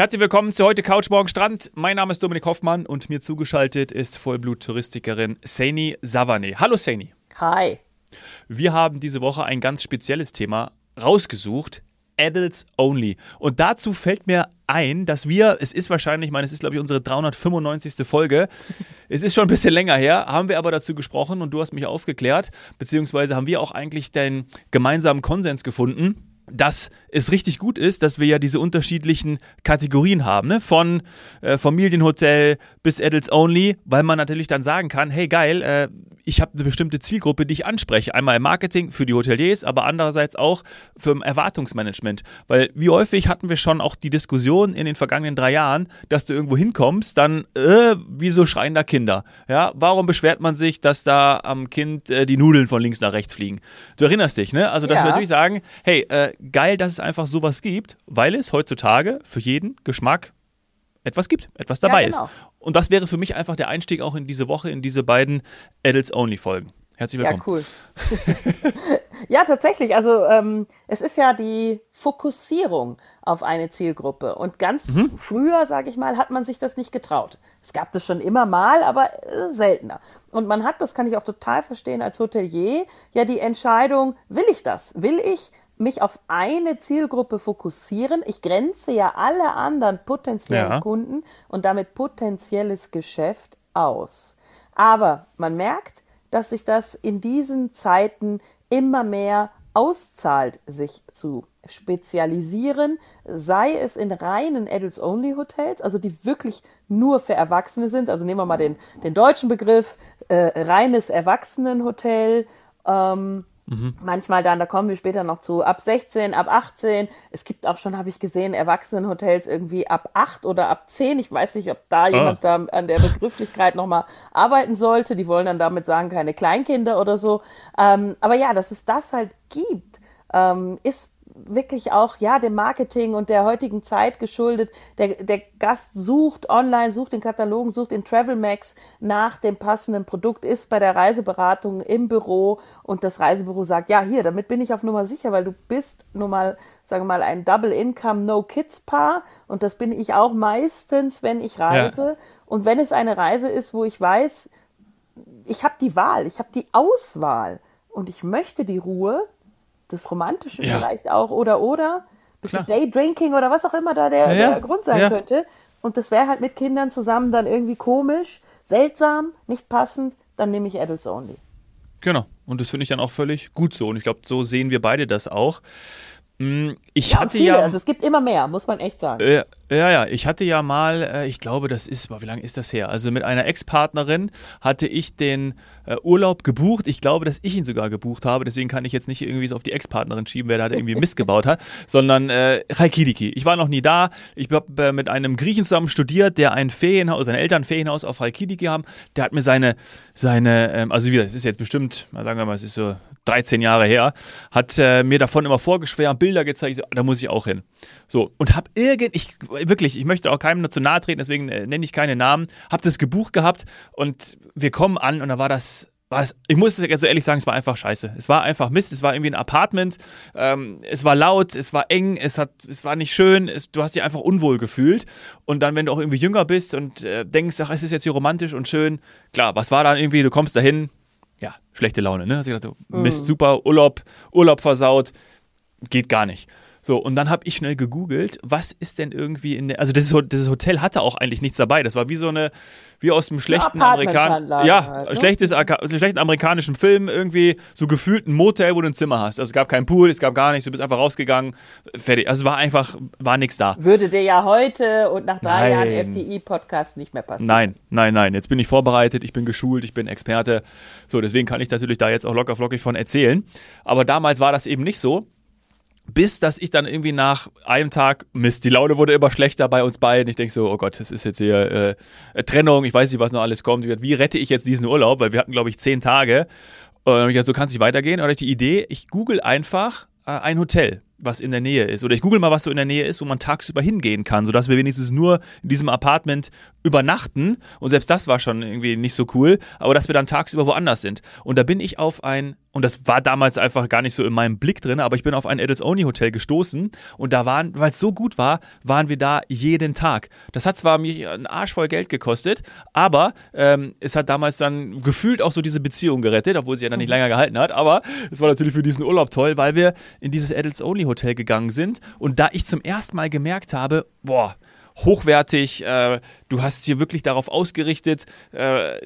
Herzlich willkommen zu heute Couch Morgen Strand. Mein Name ist Dominik Hoffmann und mir zugeschaltet ist Vollblut-Touristikerin Saini Savane. Hallo Saini. Hi. Wir haben diese Woche ein ganz spezielles Thema rausgesucht. Adults Only. Und dazu fällt mir ein, dass wir, es ist wahrscheinlich, ich meine, es ist glaube ich unsere 395. Folge, es ist schon ein bisschen länger her, haben wir aber dazu gesprochen und du hast mich aufgeklärt, beziehungsweise haben wir auch eigentlich den gemeinsamen Konsens gefunden dass es richtig gut ist, dass wir ja diese unterschiedlichen Kategorien haben, ne? von äh, Familienhotel bis Adults Only, weil man natürlich dann sagen kann, hey geil, äh, ich habe eine bestimmte Zielgruppe, die ich anspreche. Einmal im Marketing für die Hoteliers, aber andererseits auch für Erwartungsmanagement. Weil wie häufig hatten wir schon auch die Diskussion in den vergangenen drei Jahren, dass du irgendwo hinkommst, dann, äh, wieso schreien da Kinder? Ja, warum beschwert man sich, dass da am Kind äh, die Nudeln von links nach rechts fliegen? Du erinnerst dich, ne? Also, dass ja. wir natürlich sagen, hey, äh, geil, dass es einfach sowas gibt, weil es heutzutage für jeden Geschmack etwas gibt, etwas dabei ja, genau. ist. Und das wäre für mich einfach der Einstieg auch in diese Woche, in diese beiden Adults-Only-Folgen. Herzlich willkommen. Ja, cool. ja, tatsächlich. Also ähm, es ist ja die Fokussierung auf eine Zielgruppe. Und ganz mhm. früher, sage ich mal, hat man sich das nicht getraut. Es gab das schon immer mal, aber äh, seltener. Und man hat, das kann ich auch total verstehen, als Hotelier ja die Entscheidung, will ich das? Will ich mich auf eine Zielgruppe fokussieren. Ich grenze ja alle anderen potenziellen ja. Kunden und damit potenzielles Geschäft aus. Aber man merkt, dass sich das in diesen Zeiten immer mehr auszahlt, sich zu spezialisieren, sei es in reinen Adults-Only-Hotels, also die wirklich nur für Erwachsene sind. Also nehmen wir mal den, den deutschen Begriff, äh, reines Erwachsenenhotel. Ähm, Mhm. Manchmal dann, da kommen wir später noch zu, ab 16, ab 18. Es gibt auch schon, habe ich gesehen, Erwachsenenhotels irgendwie ab 8 oder ab 10. Ich weiß nicht, ob da ah. jemand da an der Begrifflichkeit nochmal arbeiten sollte. Die wollen dann damit sagen, keine Kleinkinder oder so. Ähm, aber ja, dass es das halt gibt, ähm, ist wirklich auch ja dem Marketing und der heutigen Zeit geschuldet. Der, der Gast sucht online, sucht in Katalogen, sucht in Travelmax nach dem passenden Produkt, ist bei der Reiseberatung im Büro und das Reisebüro sagt, ja, hier, damit bin ich auf Nummer sicher, weil du bist nun mal, sagen wir mal, ein Double Income No Kids Paar und das bin ich auch meistens, wenn ich reise. Ja. Und wenn es eine Reise ist, wo ich weiß, ich habe die Wahl, ich habe die Auswahl und ich möchte die Ruhe, das Romantische ja. vielleicht auch oder oder bisschen Daydrinking oder was auch immer da der, ja, der Grund sein ja. könnte. Und das wäre halt mit Kindern zusammen dann irgendwie komisch, seltsam, nicht passend, dann nehme ich Adults Only. Genau. Und das finde ich dann auch völlig gut so. Und ich glaube, so sehen wir beide das auch. Hm, ich ja, hatte viele, ja. Also es gibt immer mehr, muss man echt sagen. Äh, ja, ja, ich hatte ja mal, äh, ich glaube, das ist, wie lange ist das her? Also mit einer Ex-Partnerin hatte ich den äh, Urlaub gebucht. Ich glaube, dass ich ihn sogar gebucht habe. Deswegen kann ich jetzt nicht irgendwie so auf die Ex-Partnerin schieben, wer da irgendwie Mist gebaut hat, sondern äh, Reikidiki. Ich war noch nie da. Ich habe äh, mit einem Griechen zusammen studiert, der ein Ferienhaus, seine Eltern ein Ferienhaus auf Reikidiki haben. Der hat mir seine, seine, ähm, also wieder, es ist jetzt bestimmt, sagen wir mal, es ist so 13 Jahre her, hat äh, mir davon immer vorgeschwärmt, Bilder gezeigt, so, da muss ich auch hin. So, und hab irgend, ich, wirklich, ich möchte auch keinem nur zu nahe treten, deswegen äh, nenne ich keine Namen, hab das gebucht gehabt und wir kommen an und da war das, es, ich muss es so ehrlich sagen, es war einfach scheiße. Es war einfach Mist, es war irgendwie ein Apartment, ähm, es war laut, es war eng, es, hat, es war nicht schön, es, du hast dich einfach unwohl gefühlt. Und dann, wenn du auch irgendwie jünger bist und äh, denkst, ach, es ist jetzt hier romantisch und schön, klar, was war dann irgendwie, du kommst dahin, ja, schlechte Laune, ne? Hast du gedacht, so, Mist, mhm. super, Urlaub, Urlaub versaut, geht gar nicht. So, und dann habe ich schnell gegoogelt, was ist denn irgendwie in der. Also, dieses, dieses Hotel hatte auch eigentlich nichts dabei. Das war wie so eine, wie aus einem schlechten Amerikan ja, halt, ne? schlechtes, schlechten amerikanischen Film, irgendwie so gefühlt ein Motel, wo du ein Zimmer hast. Also, es gab keinen Pool, es gab gar nichts, du bist einfach rausgegangen, fertig. Also, war einfach, war nichts da. Würde dir ja heute und nach drei nein. Jahren FDI-Podcast nicht mehr passieren. Nein, nein, nein. Jetzt bin ich vorbereitet, ich bin geschult, ich bin Experte. So, deswegen kann ich natürlich da jetzt auch locker flockig von erzählen. Aber damals war das eben nicht so bis dass ich dann irgendwie nach einem Tag, Mist, die Laune wurde immer schlechter bei uns beiden. Ich denke so, oh Gott, das ist jetzt hier äh, Trennung, ich weiß nicht, was noch alles kommt. Wie rette ich jetzt diesen Urlaub? Weil wir hatten, glaube ich, zehn Tage. Und dann ich gesagt, so kann es nicht weitergehen. Oder die Idee, ich google einfach äh, ein Hotel, was in der Nähe ist. Oder ich google mal, was so in der Nähe ist, wo man tagsüber hingehen kann, sodass wir wenigstens nur in diesem Apartment übernachten. Und selbst das war schon irgendwie nicht so cool, aber dass wir dann tagsüber woanders sind. Und da bin ich auf ein und das war damals einfach gar nicht so in meinem Blick drin, aber ich bin auf ein Adults-Only-Hotel gestoßen und da waren, weil es so gut war, waren wir da jeden Tag. Das hat zwar mich einen Arsch voll Geld gekostet, aber ähm, es hat damals dann gefühlt auch so diese Beziehung gerettet, obwohl sie ja dann nicht mhm. länger gehalten hat, aber es war natürlich für diesen Urlaub toll, weil wir in dieses Adults-Only-Hotel gegangen sind und da ich zum ersten Mal gemerkt habe, boah, hochwertig. Äh, du hast hier wirklich darauf ausgerichtet, äh,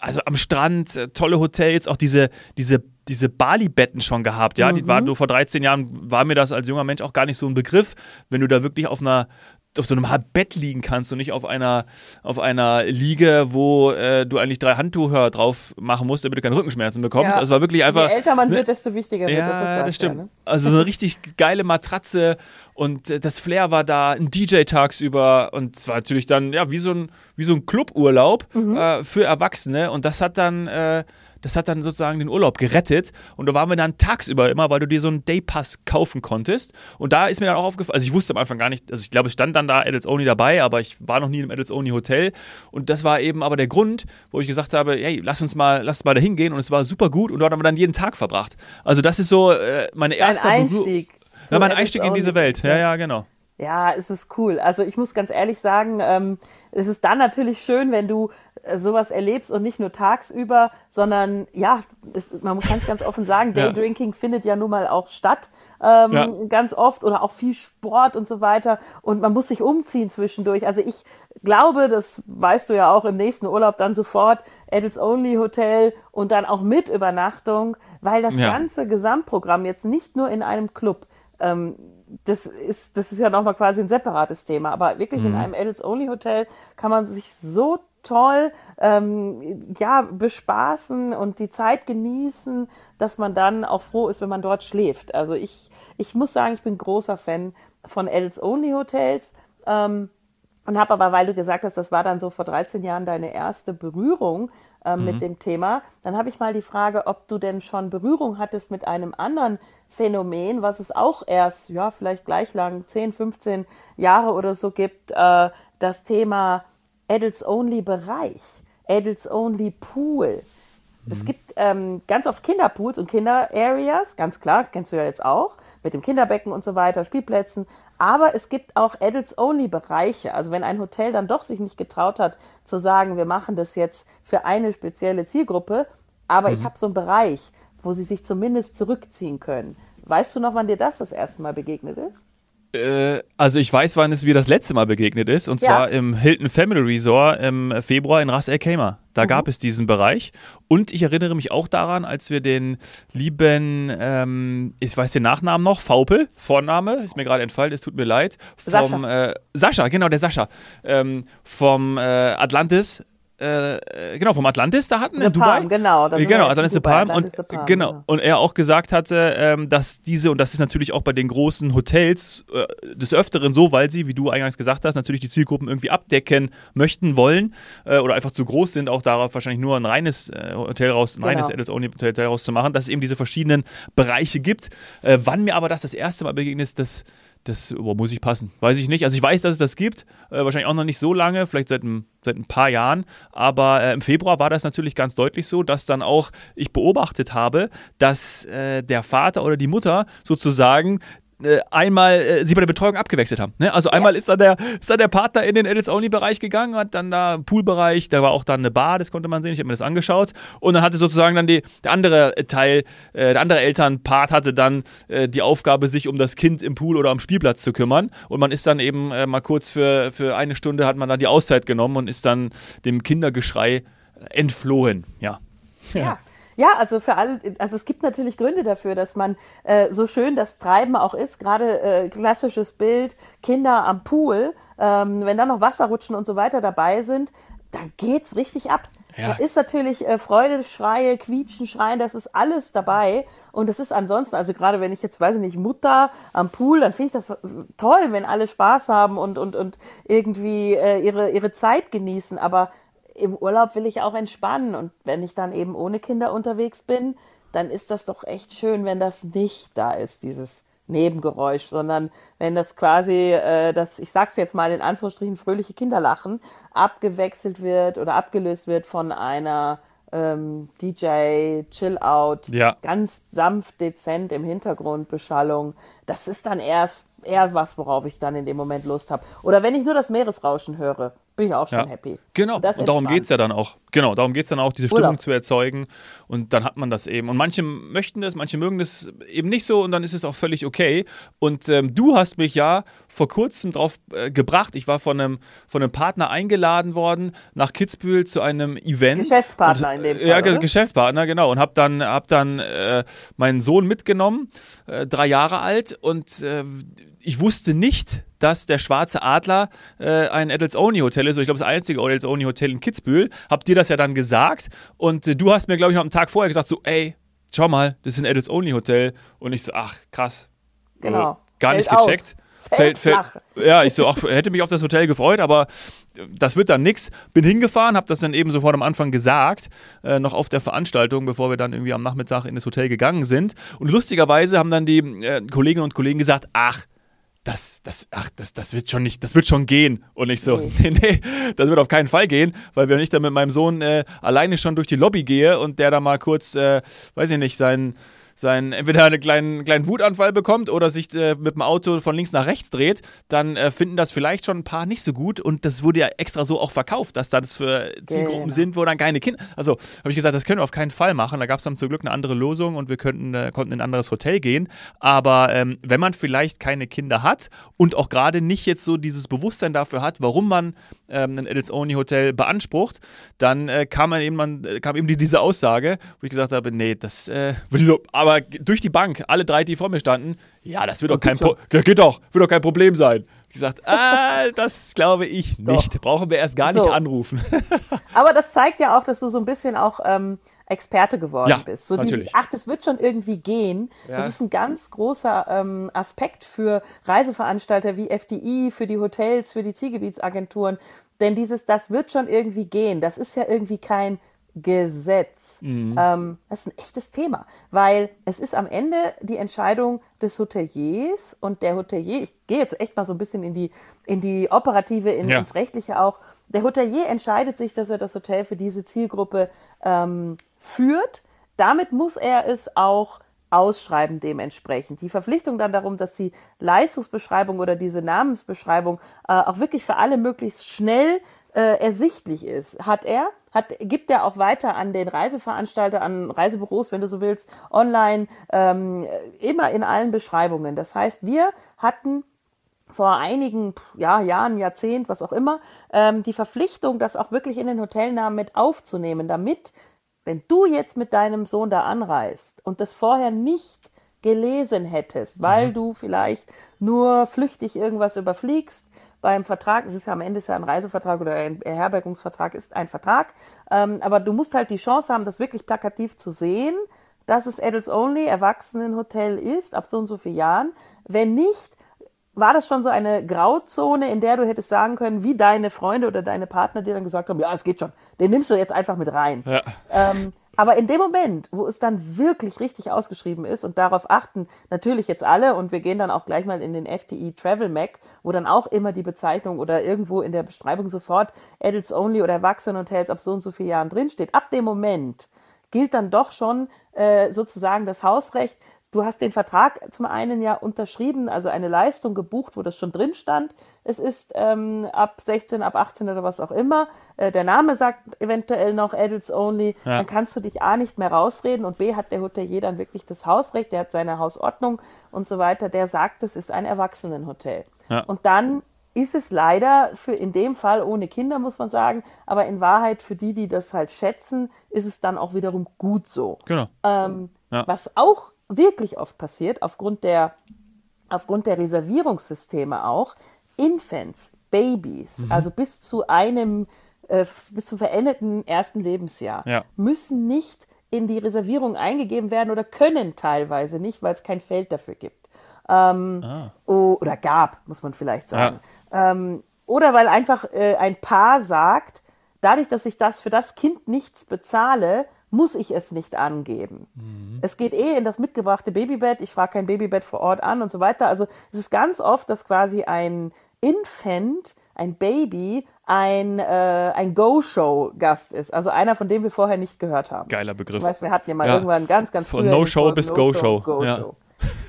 also am Strand, äh, tolle Hotels, auch diese, diese diese Bali-Betten schon gehabt, ja. Mhm. Die waren, du vor 13 Jahren war mir das als junger Mensch auch gar nicht so ein Begriff, wenn du da wirklich auf einer auf so einem Bett liegen kannst und nicht auf einer, auf einer Liege, wo äh, du eigentlich drei Handtücher drauf machen musst, damit du keine Rückenschmerzen bekommst. Ja. Also war wirklich einfach. Je älter man ne? wird, desto wichtiger wird ja, das. Das, das stimmt. Ja, ne? Also so eine richtig geile Matratze und äh, das Flair war da, ein DJ tagsüber und es war natürlich dann ja wie so ein, wie so ein Cluburlaub mhm. äh, für Erwachsene und das hat dann äh, das hat dann sozusagen den Urlaub gerettet. Und da waren wir dann tagsüber immer, weil du dir so einen Daypass kaufen konntest. Und da ist mir dann auch aufgefallen, also ich wusste am Anfang gar nicht, also ich glaube, es stand dann da Adults Only dabei, aber ich war noch nie im Adults Only Hotel. Und das war eben aber der Grund, wo ich gesagt habe, hey, lass uns mal, lass uns mal da hingehen. Und es war super gut und dort haben wir dann jeden Tag verbracht. Also das ist so äh, meine erste Ein Einstieg. Ja, mein Einstieg in diese Welt. Ja, ja, genau. Ja, es ist cool. Also ich muss ganz ehrlich sagen, ähm, es ist dann natürlich schön, wenn du sowas erlebst und nicht nur tagsüber, sondern ja, es, man kann es ganz offen sagen, Daydrinking ja. findet ja nun mal auch statt, ähm, ja. ganz oft oder auch viel Sport und so weiter und man muss sich umziehen zwischendurch. Also ich glaube, das weißt du ja auch im nächsten Urlaub dann sofort, Adults Only Hotel und dann auch mit Übernachtung, weil das ja. ganze Gesamtprogramm jetzt nicht nur in einem Club ähm, das ist, das ist ja nochmal quasi ein separates Thema, aber wirklich mhm. in einem Adults-Only-Hotel kann man sich so toll ähm, ja, bespaßen und die Zeit genießen, dass man dann auch froh ist, wenn man dort schläft. Also ich, ich muss sagen, ich bin großer Fan von Adults-Only-Hotels. Ähm, und habe aber, weil du gesagt hast, das war dann so vor 13 Jahren deine erste Berührung äh, mhm. mit dem Thema, dann habe ich mal die Frage, ob du denn schon Berührung hattest mit einem anderen Phänomen, was es auch erst, ja, vielleicht gleich lang, 10, 15 Jahre oder so gibt, äh, das Thema Adults-Only-Bereich, Adults-Only-Pool. Mhm. Es gibt ähm, ganz oft Kinderpools und Kinder-Areas, ganz klar, das kennst du ja jetzt auch, mit dem Kinderbecken und so weiter, Spielplätzen. Aber es gibt auch Adults-Only-Bereiche. Also wenn ein Hotel dann doch sich nicht getraut hat zu sagen, wir machen das jetzt für eine spezielle Zielgruppe, aber mhm. ich habe so einen Bereich, wo sie sich zumindest zurückziehen können. Weißt du noch, wann dir das das erste Mal begegnet ist? Äh, also ich weiß, wann es mir das letzte Mal begegnet ist, und ja. zwar im Hilton Family Resort im Februar in Ras El Khaimah. Da mhm. gab es diesen Bereich. Und ich erinnere mich auch daran, als wir den lieben, ähm, ich weiß den Nachnamen noch, Faupel, Vorname, ist mir gerade entfallen, es tut mir leid, vom Sascha, äh, Sascha genau, der Sascha, ähm, vom äh, Atlantis äh, genau, vom Atlantis da hatten The in Dubai. Palm, genau, da genau, Atlantis The Palm. Und, The Palm, genau. genau. und er auch gesagt hatte, ähm, dass diese, und das ist natürlich auch bei den großen Hotels äh, des Öfteren so, weil sie, wie du eingangs gesagt hast, natürlich die Zielgruppen irgendwie abdecken möchten, wollen äh, oder einfach zu groß sind, auch darauf wahrscheinlich nur ein reines äh, Hotel raus, ein genau. reines Adults-Only-Hotel rauszumachen, dass es eben diese verschiedenen Bereiche gibt. Äh, wann mir aber das das erste Mal begegnet ist, das das muss ich passen. Weiß ich nicht. Also ich weiß, dass es das gibt. Äh, wahrscheinlich auch noch nicht so lange, vielleicht seit ein, seit ein paar Jahren. Aber äh, im Februar war das natürlich ganz deutlich so, dass dann auch ich beobachtet habe, dass äh, der Vater oder die Mutter sozusagen äh, einmal äh, sie bei der Betreuung abgewechselt haben. Ne? Also einmal ja. ist, dann der, ist dann der Partner in den Adults-Only-Bereich gegangen, hat dann da Poolbereich, da war auch dann eine Bar, das konnte man sehen, ich habe mir das angeschaut. Und dann hatte sozusagen dann die, der andere Teil, äh, der andere Elternpart hatte dann äh, die Aufgabe, sich um das Kind im Pool oder am Spielplatz zu kümmern. Und man ist dann eben äh, mal kurz für, für eine Stunde hat man dann die Auszeit genommen und ist dann dem Kindergeschrei entflohen. Ja. ja. Ja, also für alle, also es gibt natürlich Gründe dafür, dass man äh, so schön das Treiben auch ist, gerade äh, klassisches Bild, Kinder am Pool, ähm, wenn da noch Wasserrutschen und so weiter dabei sind, da geht's richtig ab. Ja. Da ist natürlich äh, Freude, Schreie, Quietschen, Schreien, das ist alles dabei. Und das ist ansonsten, also gerade wenn ich jetzt, weiß ich nicht, Mutter am Pool, dann finde ich das toll, wenn alle Spaß haben und, und, und irgendwie äh, ihre, ihre Zeit genießen. Aber im Urlaub will ich auch entspannen. Und wenn ich dann eben ohne Kinder unterwegs bin, dann ist das doch echt schön, wenn das nicht da ist, dieses Nebengeräusch, sondern wenn das quasi, äh, das, ich sag's jetzt mal in Anführungsstrichen, fröhliche Kinderlachen abgewechselt wird oder abgelöst wird von einer ähm, DJ, Chill Out, Ja. ganz sanft, dezent im Hintergrund, Beschallung. Das ist dann erst eher was, worauf ich dann in dem Moment Lust habe. Oder wenn ich nur das Meeresrauschen höre, bin ich auch schon Ja. happy. Genau, Und und darum geht es ja dann auch. Genau, darum geht es dann auch, diese Stimmung Urlaub. zu erzeugen. Und dann hat man das eben. Und manche möchten das, manche mögen das eben nicht so und dann ist es auch völlig okay. Und ähm, du hast mich ja vor kurzem drauf äh, gebracht. Ich war von einem, von einem Partner eingeladen worden nach Kitzbühel zu einem Event. Geschäftspartner und, in dem äh, Ja, Fall, Ge- oder? Geschäftspartner, genau. Und habe dann, hab dann äh, meinen Sohn mitgenommen, äh, drei Jahre alt. Und äh, ich wusste nicht, dass der Schwarze Adler äh, ein Adults-Only-Hotel ist. Ich glaube, das einzige Adults-Only-Hotel in Kitzbühel. Hab dir das ja dann gesagt. Und äh, du hast mir, glaube ich, noch am Tag vorher gesagt, so, ey, schau mal, das ist ein Adults-Only-Hotel. Und ich so, ach, krass. Genau. Äh, Gar nicht Fällt aus. gecheckt. Fällt flach. Ja, ich so, ach, hätte mich auf das Hotel gefreut, aber das wird dann nix. Bin hingefahren, habe das dann eben sofort am Anfang gesagt, äh, noch auf der Veranstaltung, bevor wir dann irgendwie am Nachmittag in das Hotel gegangen sind. Und lustigerweise haben dann die äh, Kolleginnen und Kollegen gesagt, ach, das, das, ach, das, das wird schon nicht, das wird schon gehen. Und ich so, nee, nee, das wird auf keinen Fall gehen, weil wenn ich dann mit meinem Sohn äh, alleine schon durch die Lobby gehe und der da mal kurz, äh, weiß ich nicht, seinen sein entweder einen kleinen, kleinen Wutanfall bekommt oder sich äh, mit dem Auto von links nach rechts dreht, dann äh, finden das vielleicht schon ein paar nicht so gut und das wurde ja extra so auch verkauft, dass das für Zielgruppen Genau. sind, wo dann keine Kinder. Also habe ich gesagt, das können wir auf keinen Fall machen. Da gab es dann zum Glück eine andere Lösung und wir könnten, äh, konnten in ein anderes Hotel gehen. Aber ähm, wenn man vielleicht keine Kinder hat und auch gerade nicht jetzt so dieses Bewusstsein dafür hat, warum man ähm, ein Adults-Only-Hotel beansprucht, dann äh, kam, man eben, man, äh, kam eben die, diese Aussage, wo ich gesagt habe, nee, das äh, würde ich so, aber durch die Bank, alle drei, die vor mir standen, ja, das wird doch kein, Pro geht doch, wird doch kein Problem sein. Ich gesagt, ah, das glaube ich nicht. Brauchen wir erst gar nicht So. anrufen. Aber das zeigt ja auch, dass du so ein bisschen auch ähm, Experte geworden Ja, bist. So natürlich. dieses, ach, das wird schon irgendwie gehen. Ja. Das ist ein ganz großer ähm, Aspekt für Reiseveranstalter wie FDI, für die Hotels, für die Zielgebietsagenturen. Denn dieses, das wird schon irgendwie gehen, das ist ja irgendwie kein Gesetz. Mhm. Ähm, das ist ein echtes Thema, weil es ist am Ende die Entscheidung des Hoteliers und der Hotelier, ich gehe jetzt echt mal so ein bisschen in die, in die operative, in, Ja. ins Rechtliche auch, der Hotelier entscheidet sich, dass er das Hotel für diese Zielgruppe ähm, führt. Damit muss er es auch ausschreiben dementsprechend. Die Verpflichtung dann darum, dass die Leistungsbeschreibung oder diese Namensbeschreibung äh, auch wirklich für alle möglichst schnell äh, ersichtlich ist, hat er, hat, gibt er auch weiter an den Reiseveranstalter, an Reisebüros, wenn du so willst, online, ähm, immer in allen Beschreibungen. Das heißt, wir hatten vor einigen ja, Jahren, Jahrzehnt, was auch immer, ähm, die Verpflichtung, das auch wirklich in den Hotelnamen mit aufzunehmen, damit, wenn du jetzt mit deinem Sohn da anreist und das vorher nicht gelesen hättest, weil du vielleicht nur flüchtig irgendwas überfliegst, beim Vertrag, es ist ja am Ende ist ja ein Reisevertrag oder ein Beherbergungsvertrag ist ein Vertrag, ähm, aber du musst halt die Chance haben, das wirklich plakativ zu sehen, dass es Adults Only Erwachsenenhotel ist, ab so und so vielen Jahren. Wenn nicht, war das schon so eine Grauzone, in der du hättest sagen können, wie deine Freunde oder deine Partner dir dann gesagt haben, ja, es geht schon, den nimmst du jetzt einfach mit rein. Ja. Ähm, aber in dem Moment, wo es dann wirklich richtig ausgeschrieben ist und darauf achten natürlich jetzt alle und wir gehen dann auch gleich mal in den FTI Travel Mac, wo dann auch immer die Bezeichnung oder irgendwo in der Beschreibung sofort Adults Only oder Erwachsenenhotels ab so und so vielen Jahren drinsteht. Ab dem Moment gilt dann doch schon äh, sozusagen das Hausrecht. Du hast den Vertrag zum einen ja unterschrieben, also eine Leistung gebucht, wo das schon drin stand. Es ist ähm, ab 16, ab 18 oder was auch immer. Äh, der Name sagt eventuell noch Adults Only. Ja. Dann kannst du dich A nicht mehr rausreden und B hat der Hotelier dann wirklich das Hausrecht, der hat seine Hausordnung und so weiter. Der sagt, es ist ein Erwachsenenhotel. Ja. Und dann ist es leider für in dem Fall ohne Kinder, muss man sagen, aber in Wahrheit für die, die das halt schätzen, ist es dann auch wiederum gut so. Genau. Ähm, Ja. Was auch wirklich oft passiert, aufgrund der, aufgrund der Reservierungssysteme auch, Infants, Babys, Mhm. also bis zu einem, äh, bis zum verendeten ersten Lebensjahr, Ja. müssen nicht in die Reservierung eingegeben werden oder können teilweise nicht, weil es kein Feld dafür gibt. Ähm, o- Oder gab, muss man vielleicht sagen. Ähm, oder weil einfach äh, ein Paar sagt, dadurch, dass ich das für das Kind nichts bezahle, muss ich es nicht angeben. Es geht eh in das mitgebrachte Babybett, ich frage kein Babybett vor Ort an und so weiter. Also es ist ganz oft, dass quasi ein Infant ein Baby ein, äh, ein Go-Show-Gast ist. Also einer, von dem wir vorher nicht gehört haben. Geiler Begriff. Weißt, wir hatten ja mal ja. irgendwann ganz, ganz Von No-Show bis Go-Show. Go ja.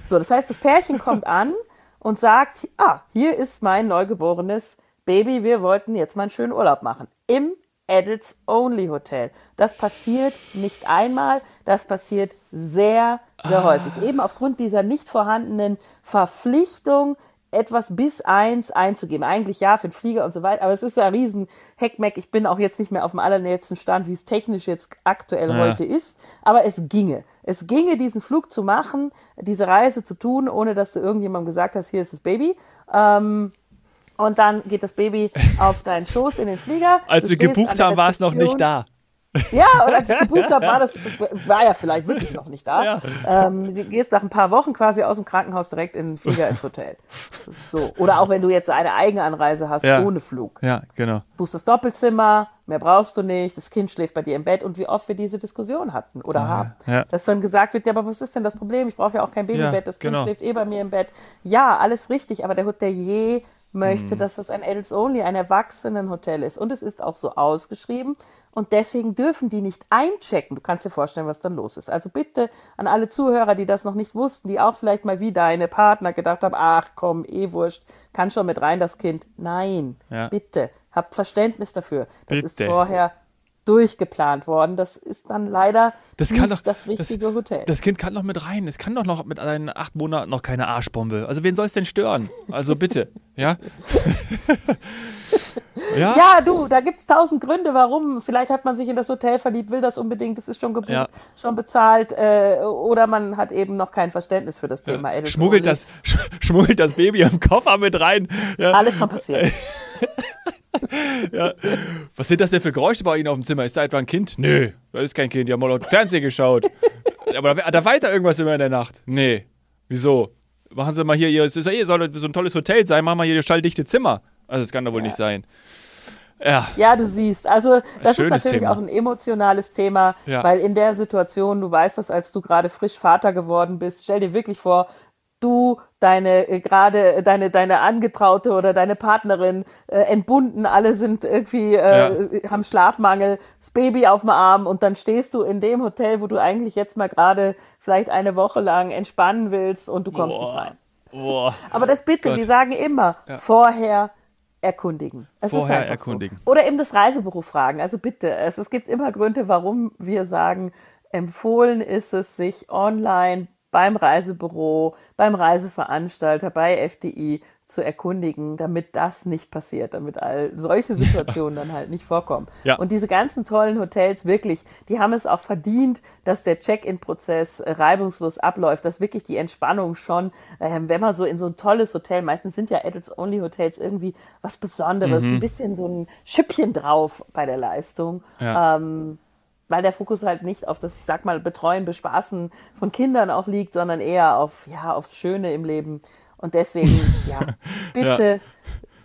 So, das heißt, das Pärchen kommt an und sagt, ah, hier ist mein neugeborenes Baby, wir wollten jetzt mal einen schönen Urlaub machen. Im Adults Only Hotel. Das passiert nicht einmal, das passiert sehr, sehr ah. häufig. Eben aufgrund dieser nicht vorhandenen Verpflichtung, etwas bis eins einzugeben. Eigentlich ja für den Flieger und so weiter, aber es ist ja ein riesen Heckmeck. Ich bin auch jetzt nicht mehr auf dem allernächsten Stand, wie es technisch jetzt aktuell ja. heute ist, aber es ginge. Es ginge, diesen Flug zu machen, diese Reise zu tun, ohne dass du irgendjemandem gesagt hast, hier ist das Baby. Ähm, und dann geht das Baby auf deinen Schoß in den Flieger. Als wir gebucht haben, war es noch nicht da. Ja, und als ich gebucht habe, war das war ja vielleicht wirklich noch nicht da. Ja. Ähm, du gehst nach ein paar Wochen quasi aus dem Krankenhaus direkt in den Flieger ins Hotel. So. Oder auch wenn du jetzt eine Eigenanreise hast, ja. ohne Flug. Ja, genau. Buchst das Doppelzimmer, mehr brauchst du nicht, das Kind schläft bei dir im Bett und wie oft wir diese Diskussion hatten oder ah, haben. Ja. Dass dann gesagt wird, ja, aber was ist denn das Problem? Ich brauche ja auch kein Babybett, das Kind genau. schläft eh bei mir im Bett. Ja, alles richtig, aber der Hotelier möchte, mhm. dass das ein Adults Only, ein Erwachsenenhotel ist. Und es ist auch so ausgeschrieben. Und deswegen dürfen die nicht einchecken. Du kannst dir vorstellen, was dann los ist. Also bitte an alle Zuhörer, die das noch nicht wussten, die auch vielleicht mal wie deine Partner gedacht haben, ach komm, eh wurscht, kann schon mit rein das Kind. Nein, ja. bitte, habt Verständnis dafür. Das bitte. ist vorher durchgeplant worden. Das ist dann leider das nicht doch, das richtige das, Hotel. Das Kind kann doch mit rein. Es kann doch noch mit seinen acht Monaten noch keine Arschbombe. Also wen soll es denn stören? Also bitte, ja? ja? ja, du, da gibt es tausend Gründe, warum. Vielleicht hat man sich in das Hotel verliebt, will das unbedingt, das ist schon gebucht, ja. schon bezahlt. Äh, oder man hat eben noch kein Verständnis für das Thema. Ja. Schmuggelt, das, schmuggelt das Baby im Koffer mit rein. Ja. Alles schon passiert. ja. Was sind das denn für Geräusche bei Ihnen auf dem Zimmer? Ist da etwa ein Kind? Nö, das ist kein Kind. Die haben mal laut Fernsehen geschaut. Aber da, da weiter irgendwas immer in der Nacht? Nee. Wieso? Machen Sie mal hier, es ist ja eh, soll so ein tolles Hotel sein, machen wir hier schalldichte Zimmer. Also das kann doch wohl ja. nicht sein. Ja. ja, du siehst. Also das ist natürlich Thema. auch ein emotionales Thema, ja. weil in der Situation, du weißt das, als du gerade frisch Vater geworden bist, stell dir wirklich vor, du, deine äh, gerade äh, deine deine Angetraute oder deine Partnerin äh, entbunden, alle sind irgendwie äh, ja. haben Schlafmangel, das Baby auf dem Arm und dann stehst du in dem Hotel, wo du eigentlich jetzt mal gerade vielleicht eine Woche lang entspannen willst und du kommst Boah. nicht rein. Boah. Aber das bitte, Gott. wir sagen immer ja. vorher erkundigen. Es vorher erkundigen. So. Oder eben das Reisebüro fragen. Also bitte, es, es gibt immer Gründe, warum wir sagen, empfohlen ist es, sich online beim Reisebüro, beim Reiseveranstalter, bei FDI zu erkundigen, damit das nicht passiert, damit all solche Situationen dann halt nicht vorkommen. Ja. Und diese ganzen tollen Hotels wirklich, die haben es auch verdient, dass der Check-in-Prozess reibungslos abläuft, dass wirklich die Entspannung schon, äh, wenn man so in so ein tolles Hotel, meistens sind ja Adults-Only-Hotels irgendwie was Besonderes, mhm. ein bisschen so ein Schüppchen drauf bei der Leistung. Ja. Ähm, weil der Fokus halt nicht auf das, ich sag mal, Betreuen, Bespaßen von Kindern auch liegt, sondern eher auf, ja, aufs Schöne im Leben. Und deswegen, ja, bitte,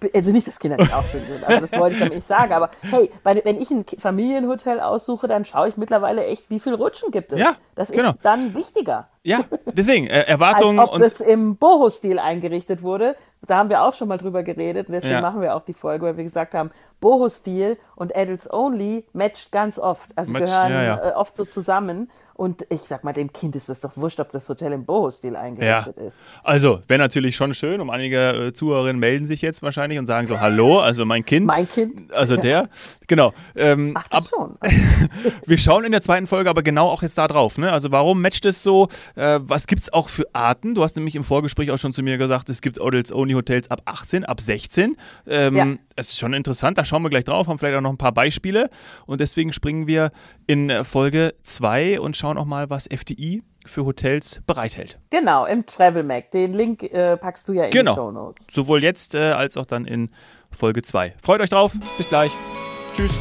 ja. also nicht, dass Kinder nicht auch schön sind, also das wollte ich damit nicht sagen, aber hey, wenn ich ein Familienhotel aussuche, dann schaue ich mittlerweile echt, wie viel Rutschen gibt es. Ja, das ist genau. dann wichtiger. Ja, deswegen, äh, Erwartungen. Als ob und es im Boho-Stil eingerichtet wurde. Da haben wir auch schon mal drüber geredet und deswegen ja. machen wir auch die Folge, weil wir gesagt haben, Boho-Stil und Adults Only matcht ganz oft, also matcht, gehören ja, ja. Äh, oft so zusammen. Und ich sag mal, dem Kind ist das doch wurscht, ob das Hotel im Boho-Stil eingerichtet ja. ist. Also, wäre natürlich schon schön und einige äh, Zuhörerinnen melden sich jetzt wahrscheinlich und sagen so, hallo, also mein Kind. mein Kind. Also der, genau. Ähm, Ach, das ab, schon. wir schauen in der zweiten Folge aber genau auch jetzt da drauf. Ne? Also warum matcht es so? Äh, was gibt es auch für Arten? Du hast nämlich im Vorgespräch auch schon zu mir gesagt, es gibt Adults-Only-Hotels ab 18, ab 16. Ähm, ja. Es ist schon interessant, da schauen wir gleich drauf, haben vielleicht auch noch ein paar Beispiele. Und deswegen springen wir in Folge 2 und schauen auch mal, was FDI für Hotels bereithält. Genau, im Travel Mac. Den Link äh, packst du ja in genau. die Show Notes. Sowohl jetzt äh, als auch dann in Folge 2. Freut euch drauf. Bis gleich. Tschüss.